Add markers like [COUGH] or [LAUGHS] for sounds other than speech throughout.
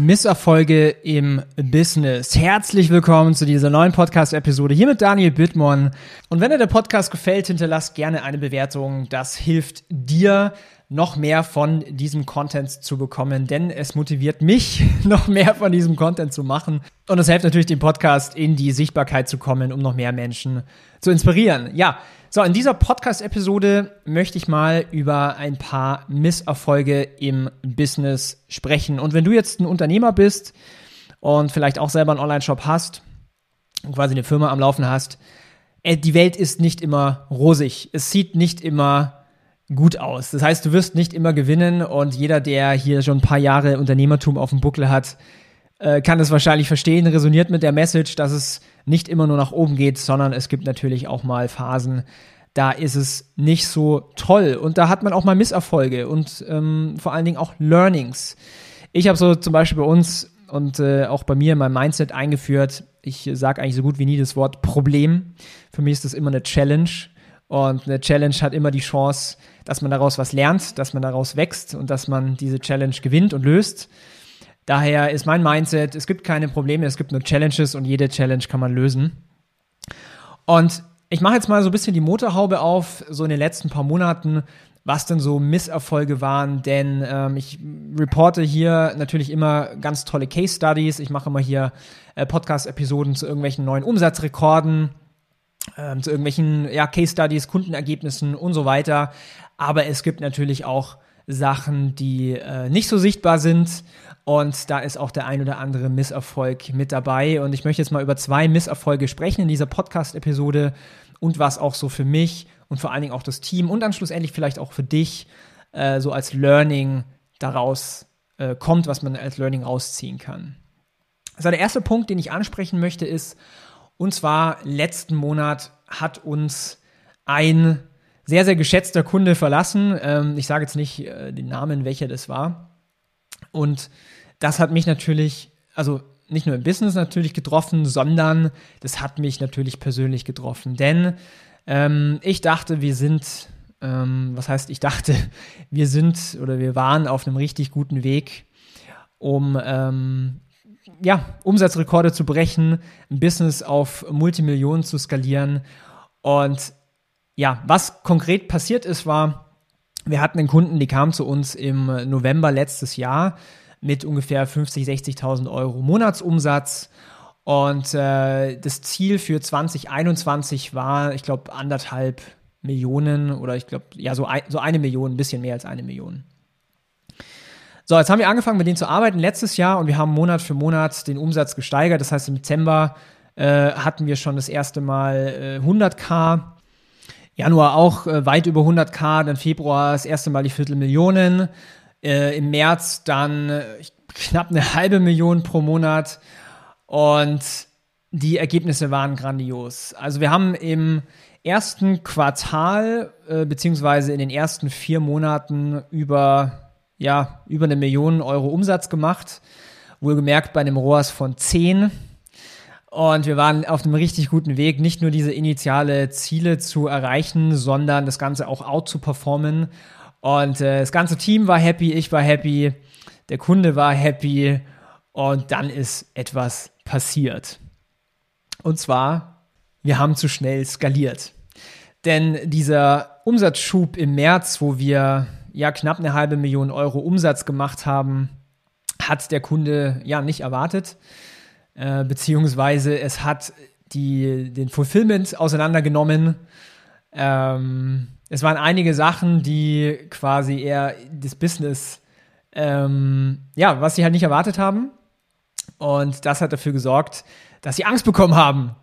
Misserfolge im Business. Herzlich willkommen zu dieser neuen Podcast-Episode hier mit Daniel Bittmann. Und wenn dir der Podcast gefällt, hinterlass gerne eine Bewertung. Das hilft dir, noch mehr von diesem Content zu bekommen, denn es motiviert mich, [LAUGHS] noch mehr von diesem Content zu machen. Und es hilft natürlich dem Podcast in die Sichtbarkeit zu kommen, um noch mehr Menschen zu inspirieren. Ja, so, in dieser Podcast-Episode möchte ich mal über ein paar Misserfolge im Business sprechen. Und wenn du jetzt ein Unternehmer bist und vielleicht auch selber einen Online-Shop hast und quasi eine Firma am Laufen hast, äh, die Welt ist nicht immer rosig. Es sieht nicht immer gut aus. Das heißt, du wirst nicht immer gewinnen und jeder, der hier schon ein paar Jahre Unternehmertum auf dem Buckel hat, äh, kann es wahrscheinlich verstehen, resoniert mit der Message, dass es nicht immer nur nach oben geht, sondern es gibt natürlich auch mal Phasen, da ist es nicht so toll und da hat man auch mal Misserfolge und ähm, vor allen Dingen auch Learnings. Ich habe so zum Beispiel bei uns und äh, auch bei mir in meinem Mindset eingeführt, ich sage eigentlich so gut wie nie das Wort Problem. Für mich ist das immer eine Challenge und eine Challenge hat immer die Chance, dass man daraus was lernt, dass man daraus wächst und dass man diese Challenge gewinnt und löst. Daher ist mein Mindset, es gibt keine Probleme, es gibt nur Challenges und jede Challenge kann man lösen. Und ich mache jetzt mal so ein bisschen die Motorhaube auf, so in den letzten paar Monaten, was denn so Misserfolge waren, denn ähm, ich reporte hier natürlich immer ganz tolle Case Studies. Ich mache immer hier äh, Podcast-Episoden zu irgendwelchen neuen Umsatzrekorden, äh, zu irgendwelchen ja, Case Studies, Kundenergebnissen und so weiter. Aber es gibt natürlich auch Sachen, die äh, nicht so sichtbar sind. Und da ist auch der ein oder andere Misserfolg mit dabei. Und ich möchte jetzt mal über zwei Misserfolge sprechen in dieser Podcast-Episode und was auch so für mich und vor allen Dingen auch das Team und dann schlussendlich vielleicht auch für dich äh, so als Learning daraus äh, kommt, was man als Learning rausziehen kann. Also der erste Punkt, den ich ansprechen möchte, ist, und zwar letzten Monat hat uns ein sehr, sehr geschätzter Kunde verlassen. Ähm, ich sage jetzt nicht äh, den Namen, welcher das war. Und das hat mich natürlich, also nicht nur im Business natürlich getroffen, sondern das hat mich natürlich persönlich getroffen. Denn ähm, ich dachte, wir sind, ähm, was heißt, ich dachte, [LAUGHS] wir sind oder wir waren auf einem richtig guten Weg, um ähm, ja, Umsatzrekorde zu brechen, ein Business auf Multimillionen zu skalieren. Und ja, was konkret passiert ist, war, wir hatten einen Kunden, die kam zu uns im November letztes Jahr mit ungefähr 50, 60.000 Euro Monatsumsatz. Und äh, das Ziel für 2021 war, ich glaube, anderthalb Millionen oder ich glaube, ja, so, ein, so eine Million, ein bisschen mehr als eine Million. So, jetzt haben wir angefangen, mit denen zu arbeiten letztes Jahr und wir haben Monat für Monat den Umsatz gesteigert. Das heißt, im Dezember äh, hatten wir schon das erste Mal äh, 100k Januar auch äh, weit über 100k, dann Februar das erste Mal die Viertelmillionen, äh, im März dann äh, knapp eine halbe Million pro Monat und die Ergebnisse waren grandios. Also wir haben im ersten Quartal äh, beziehungsweise in den ersten vier Monaten über ja über eine Million Euro Umsatz gemacht, wohlgemerkt bei einem ROAS von 10 und wir waren auf einem richtig guten Weg, nicht nur diese initiale Ziele zu erreichen, sondern das Ganze auch out zu performen. Und äh, das ganze Team war happy, ich war happy, der Kunde war happy und dann ist etwas passiert. Und zwar, wir haben zu schnell skaliert. Denn dieser Umsatzschub im März, wo wir ja knapp eine halbe Million Euro Umsatz gemacht haben, hat der Kunde ja nicht erwartet. Äh, beziehungsweise es hat die, den Fulfillment auseinandergenommen. Ähm, es waren einige Sachen, die quasi eher das Business, ähm, ja, was sie halt nicht erwartet haben. Und das hat dafür gesorgt, dass sie Angst bekommen haben.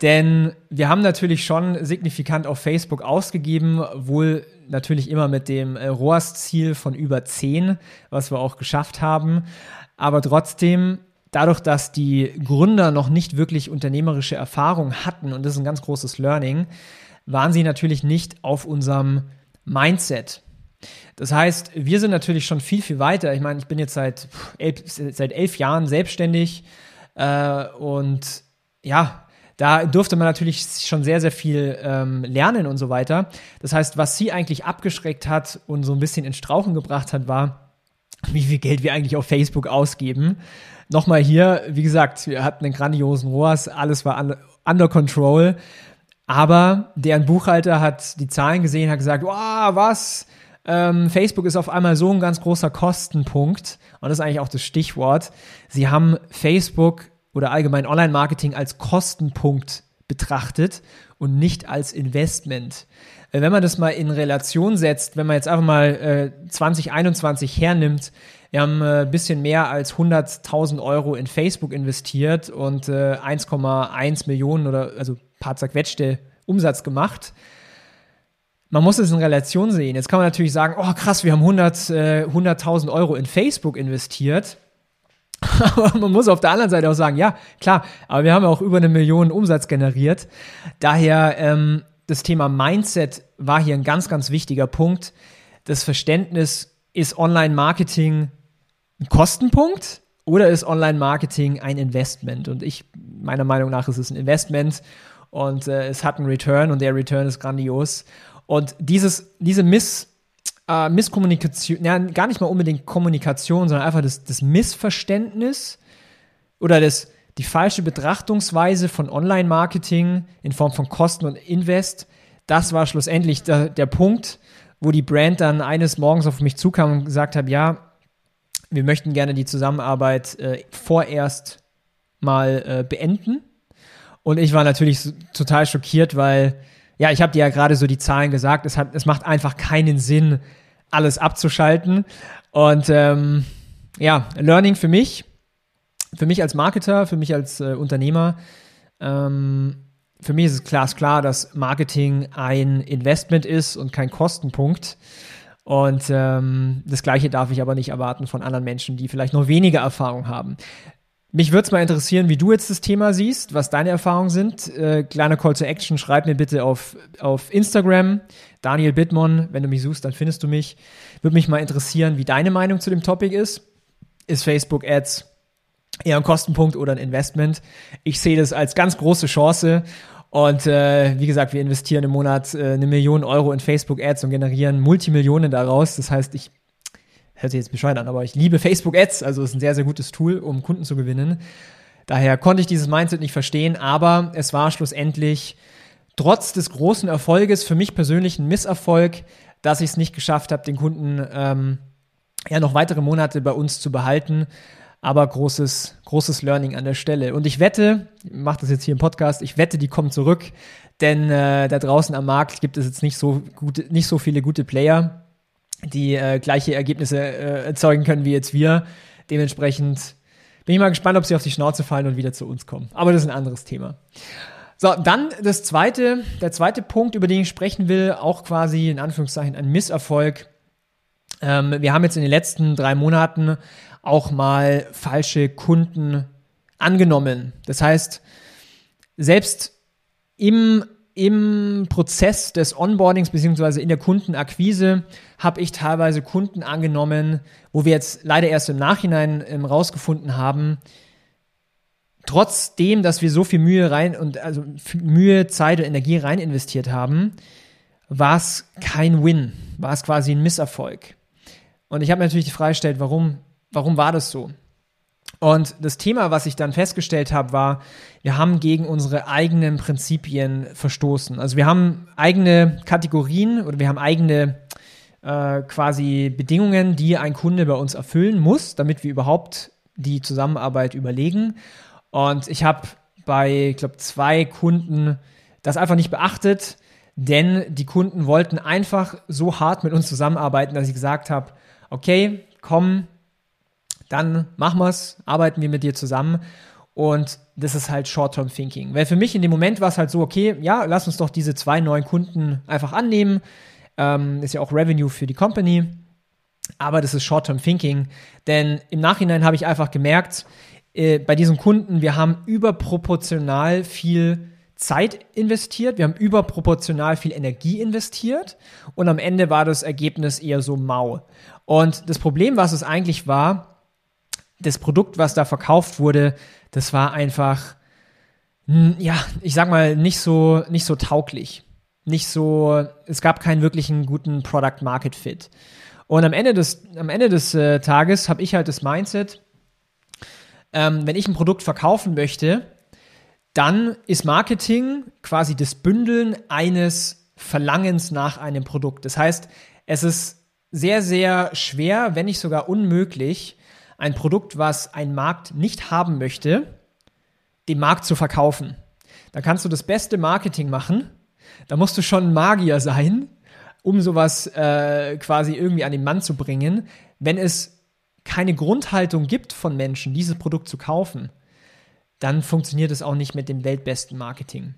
Denn wir haben natürlich schon signifikant auf Facebook ausgegeben, wohl natürlich immer mit dem äh, ROAS-Ziel von über 10, was wir auch geschafft haben. Aber trotzdem dadurch, dass die Gründer noch nicht wirklich unternehmerische Erfahrung hatten, und das ist ein ganz großes Learning, waren sie natürlich nicht auf unserem Mindset. Das heißt, wir sind natürlich schon viel, viel weiter. Ich meine, ich bin jetzt seit elf, seit elf Jahren selbstständig äh, und ja, da durfte man natürlich schon sehr, sehr viel ähm, lernen und so weiter. Das heißt, was sie eigentlich abgeschreckt hat und so ein bisschen in Strauchen gebracht hat, war, wie viel Geld wir eigentlich auf Facebook ausgeben. Nochmal hier, wie gesagt, wir hatten einen grandiosen ROAS, alles war under control. Aber deren Buchhalter hat die Zahlen gesehen, hat gesagt, wow, was? Ähm, Facebook ist auf einmal so ein ganz großer Kostenpunkt. Und das ist eigentlich auch das Stichwort. Sie haben Facebook oder allgemein Online-Marketing als Kostenpunkt betrachtet und nicht als Investment. Äh, wenn man das mal in Relation setzt, wenn man jetzt einfach mal äh, 2021 hernimmt, wir haben ein äh, bisschen mehr als 100.000 Euro in Facebook investiert und äh, 1,1 Millionen oder also paar zerquetschte Umsatz gemacht. Man muss es in Relation sehen. Jetzt kann man natürlich sagen, oh krass, wir haben 100, äh, 100.000 Euro in Facebook investiert. [LAUGHS] Aber man muss auf der anderen Seite auch sagen, ja, klar, aber wir haben auch über eine Million Umsatz generiert. Daher ähm, das Thema Mindset war hier ein ganz, ganz wichtiger Punkt. Das Verständnis, ist Online-Marketing ein Kostenpunkt oder ist Online-Marketing ein Investment? Und ich, meiner Meinung nach, ist es ein Investment und äh, es hat einen Return und der Return ist grandios. Und dieses, diese Miss, äh, Misskommunikation, ja, gar nicht mal unbedingt Kommunikation, sondern einfach das, das Missverständnis oder das, die falsche Betrachtungsweise von Online-Marketing in Form von Kosten und Invest, das war schlussendlich der, der Punkt, wo die Brand dann eines Morgens auf mich zukam und gesagt hat, ja, wir möchten gerne die Zusammenarbeit äh, vorerst mal äh, beenden. Und ich war natürlich total schockiert, weil, ja, ich habe dir ja gerade so die Zahlen gesagt, es, hat, es macht einfach keinen Sinn, alles abzuschalten. Und ähm, ja, Learning für mich, für mich als Marketer, für mich als äh, Unternehmer, ähm, für mich ist es glasklar, dass Marketing ein Investment ist und kein Kostenpunkt. Und ähm, das Gleiche darf ich aber nicht erwarten von anderen Menschen, die vielleicht noch weniger Erfahrung haben. Mich würde es mal interessieren, wie du jetzt das Thema siehst, was deine Erfahrungen sind. Äh, kleiner Call to Action, schreib mir bitte auf, auf Instagram, Daniel Bittmann. Wenn du mich suchst, dann findest du mich. Würde mich mal interessieren, wie deine Meinung zu dem Topic ist. Ist Facebook Ads eher ein Kostenpunkt oder ein Investment? Ich sehe das als ganz große Chance. Und äh, wie gesagt, wir investieren im Monat äh, eine Million Euro in Facebook Ads und generieren Multimillionen daraus. Das heißt, ich hört sich jetzt bescheuert an, aber ich liebe Facebook Ads, also ist ein sehr, sehr gutes Tool, um Kunden zu gewinnen. Daher konnte ich dieses Mindset nicht verstehen, aber es war schlussendlich trotz des großen Erfolges für mich persönlich ein Misserfolg, dass ich es nicht geschafft habe, den Kunden ähm, ja noch weitere Monate bei uns zu behalten. Aber großes, großes Learning an der Stelle. Und ich wette, ich mache das jetzt hier im Podcast, ich wette, die kommen zurück, denn äh, da draußen am Markt gibt es jetzt nicht so gute, nicht so viele gute Player die äh, gleiche Ergebnisse äh, erzeugen können wie jetzt wir. Dementsprechend bin ich mal gespannt, ob sie auf die Schnauze fallen und wieder zu uns kommen. Aber das ist ein anderes Thema. So, dann das zweite, der zweite Punkt, über den ich sprechen will, auch quasi in Anführungszeichen ein Misserfolg. Ähm, wir haben jetzt in den letzten drei Monaten auch mal falsche Kunden angenommen. Das heißt, selbst im im Prozess des Onboardings beziehungsweise in der Kundenakquise habe ich teilweise Kunden angenommen, wo wir jetzt leider erst im Nachhinein ähm, rausgefunden haben, trotzdem, dass wir so viel Mühe rein und also Mühe, Zeit und Energie rein investiert haben, war es kein Win, war es quasi ein Misserfolg. Und ich habe natürlich die Frage gestellt, warum, warum war das so? Und das Thema, was ich dann festgestellt habe, war, wir haben gegen unsere eigenen Prinzipien verstoßen. Also wir haben eigene Kategorien oder wir haben eigene äh, quasi Bedingungen, die ein Kunde bei uns erfüllen muss, damit wir überhaupt die Zusammenarbeit überlegen. Und ich habe bei, ich glaube, zwei Kunden das einfach nicht beachtet, denn die Kunden wollten einfach so hart mit uns zusammenarbeiten, dass ich gesagt habe, okay, komm, dann machen wir es, arbeiten wir mit dir zusammen. Und das ist halt Short-Term Thinking. Weil für mich in dem Moment war es halt so, okay, ja, lass uns doch diese zwei neuen Kunden einfach annehmen. Ähm, ist ja auch Revenue für die Company. Aber das ist Short-Term Thinking. Denn im Nachhinein habe ich einfach gemerkt, äh, bei diesen Kunden, wir haben überproportional viel Zeit investiert, wir haben überproportional viel Energie investiert und am Ende war das Ergebnis eher so mau. Und das Problem, was es eigentlich war, das Produkt, was da verkauft wurde, das war einfach, ja, ich sag mal, nicht so, nicht so tauglich. Nicht so, es gab keinen wirklichen guten Product Market Fit. Und am Ende des, am Ende des äh, Tages habe ich halt das Mindset, ähm, wenn ich ein Produkt verkaufen möchte, dann ist Marketing quasi das Bündeln eines Verlangens nach einem Produkt. Das heißt, es ist sehr, sehr schwer, wenn nicht sogar unmöglich, ein Produkt, was ein Markt nicht haben möchte, dem Markt zu verkaufen. Da kannst du das beste Marketing machen. Da musst du schon Magier sein, um sowas äh, quasi irgendwie an den Mann zu bringen. Wenn es keine Grundhaltung gibt von Menschen, dieses Produkt zu kaufen, dann funktioniert es auch nicht mit dem weltbesten Marketing.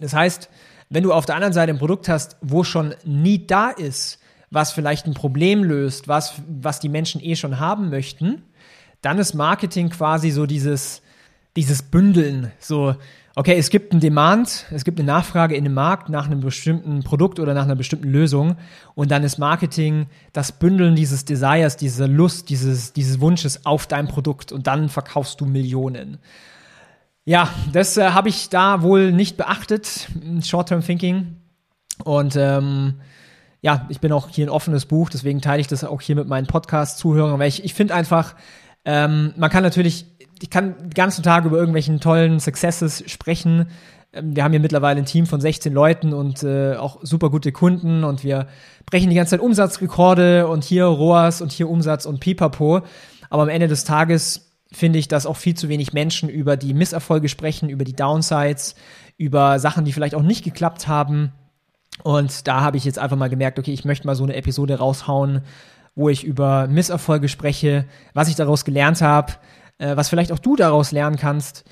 Das heißt, wenn du auf der anderen Seite ein Produkt hast, wo schon nie da ist, was vielleicht ein Problem löst, was, was die Menschen eh schon haben möchten, dann ist Marketing quasi so dieses, dieses Bündeln. So, okay, es gibt einen Demand, es gibt eine Nachfrage in dem Markt nach einem bestimmten Produkt oder nach einer bestimmten Lösung und dann ist Marketing das Bündeln dieses Desires, dieser Lust, dieses, dieses Wunsches auf dein Produkt und dann verkaufst du Millionen. Ja, das äh, habe ich da wohl nicht beachtet, Short-Term Thinking. Und ähm, ja, ich bin auch hier ein offenes Buch, deswegen teile ich das auch hier mit meinen Podcast-Zuhörern, weil ich, ich finde einfach, ähm, man kann natürlich ich kann den ganzen Tag über irgendwelchen tollen Successes sprechen. Ähm, wir haben hier mittlerweile ein Team von 16 Leuten und äh, auch super gute Kunden und wir brechen die ganze Zeit Umsatzrekorde und hier ROAS und hier Umsatz und Pipapo. Aber am Ende des Tages finde ich, dass auch viel zu wenig Menschen über die Misserfolge sprechen, über die Downsides, über Sachen, die vielleicht auch nicht geklappt haben. Und da habe ich jetzt einfach mal gemerkt, okay, ich möchte mal so eine Episode raushauen, wo ich über Misserfolge spreche, was ich daraus gelernt habe, äh, was vielleicht auch du daraus lernen kannst.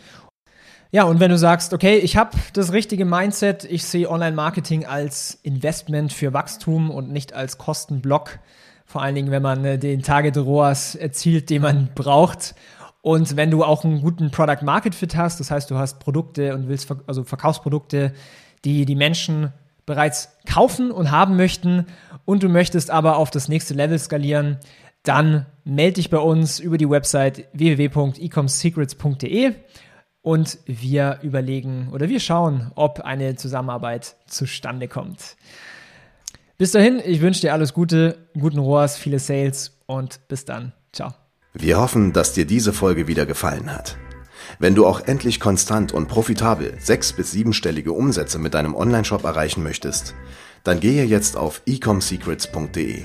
Ja, und wenn du sagst, okay, ich habe das richtige Mindset, ich sehe Online-Marketing als Investment für Wachstum und nicht als Kostenblock, vor allen Dingen, wenn man äh, den Target ROAS erzielt, den man braucht. Und wenn du auch einen guten Product Market Fit hast, das heißt, du hast Produkte und willst, also Verkaufsprodukte, die die Menschen bereits kaufen und haben möchten und du möchtest aber auf das nächste Level skalieren, dann melde dich bei uns über die Website www.ecomsecrets.de und wir überlegen oder wir schauen, ob eine Zusammenarbeit zustande kommt. Bis dahin, ich wünsche dir alles Gute, guten ROAS, viele Sales und bis dann. Ciao. Wir hoffen, dass dir diese Folge wieder gefallen hat. Wenn du auch endlich konstant und profitabel sechs- bis siebenstellige Umsätze mit deinem Onlineshop erreichen möchtest, dann gehe jetzt auf ecomsecrets.de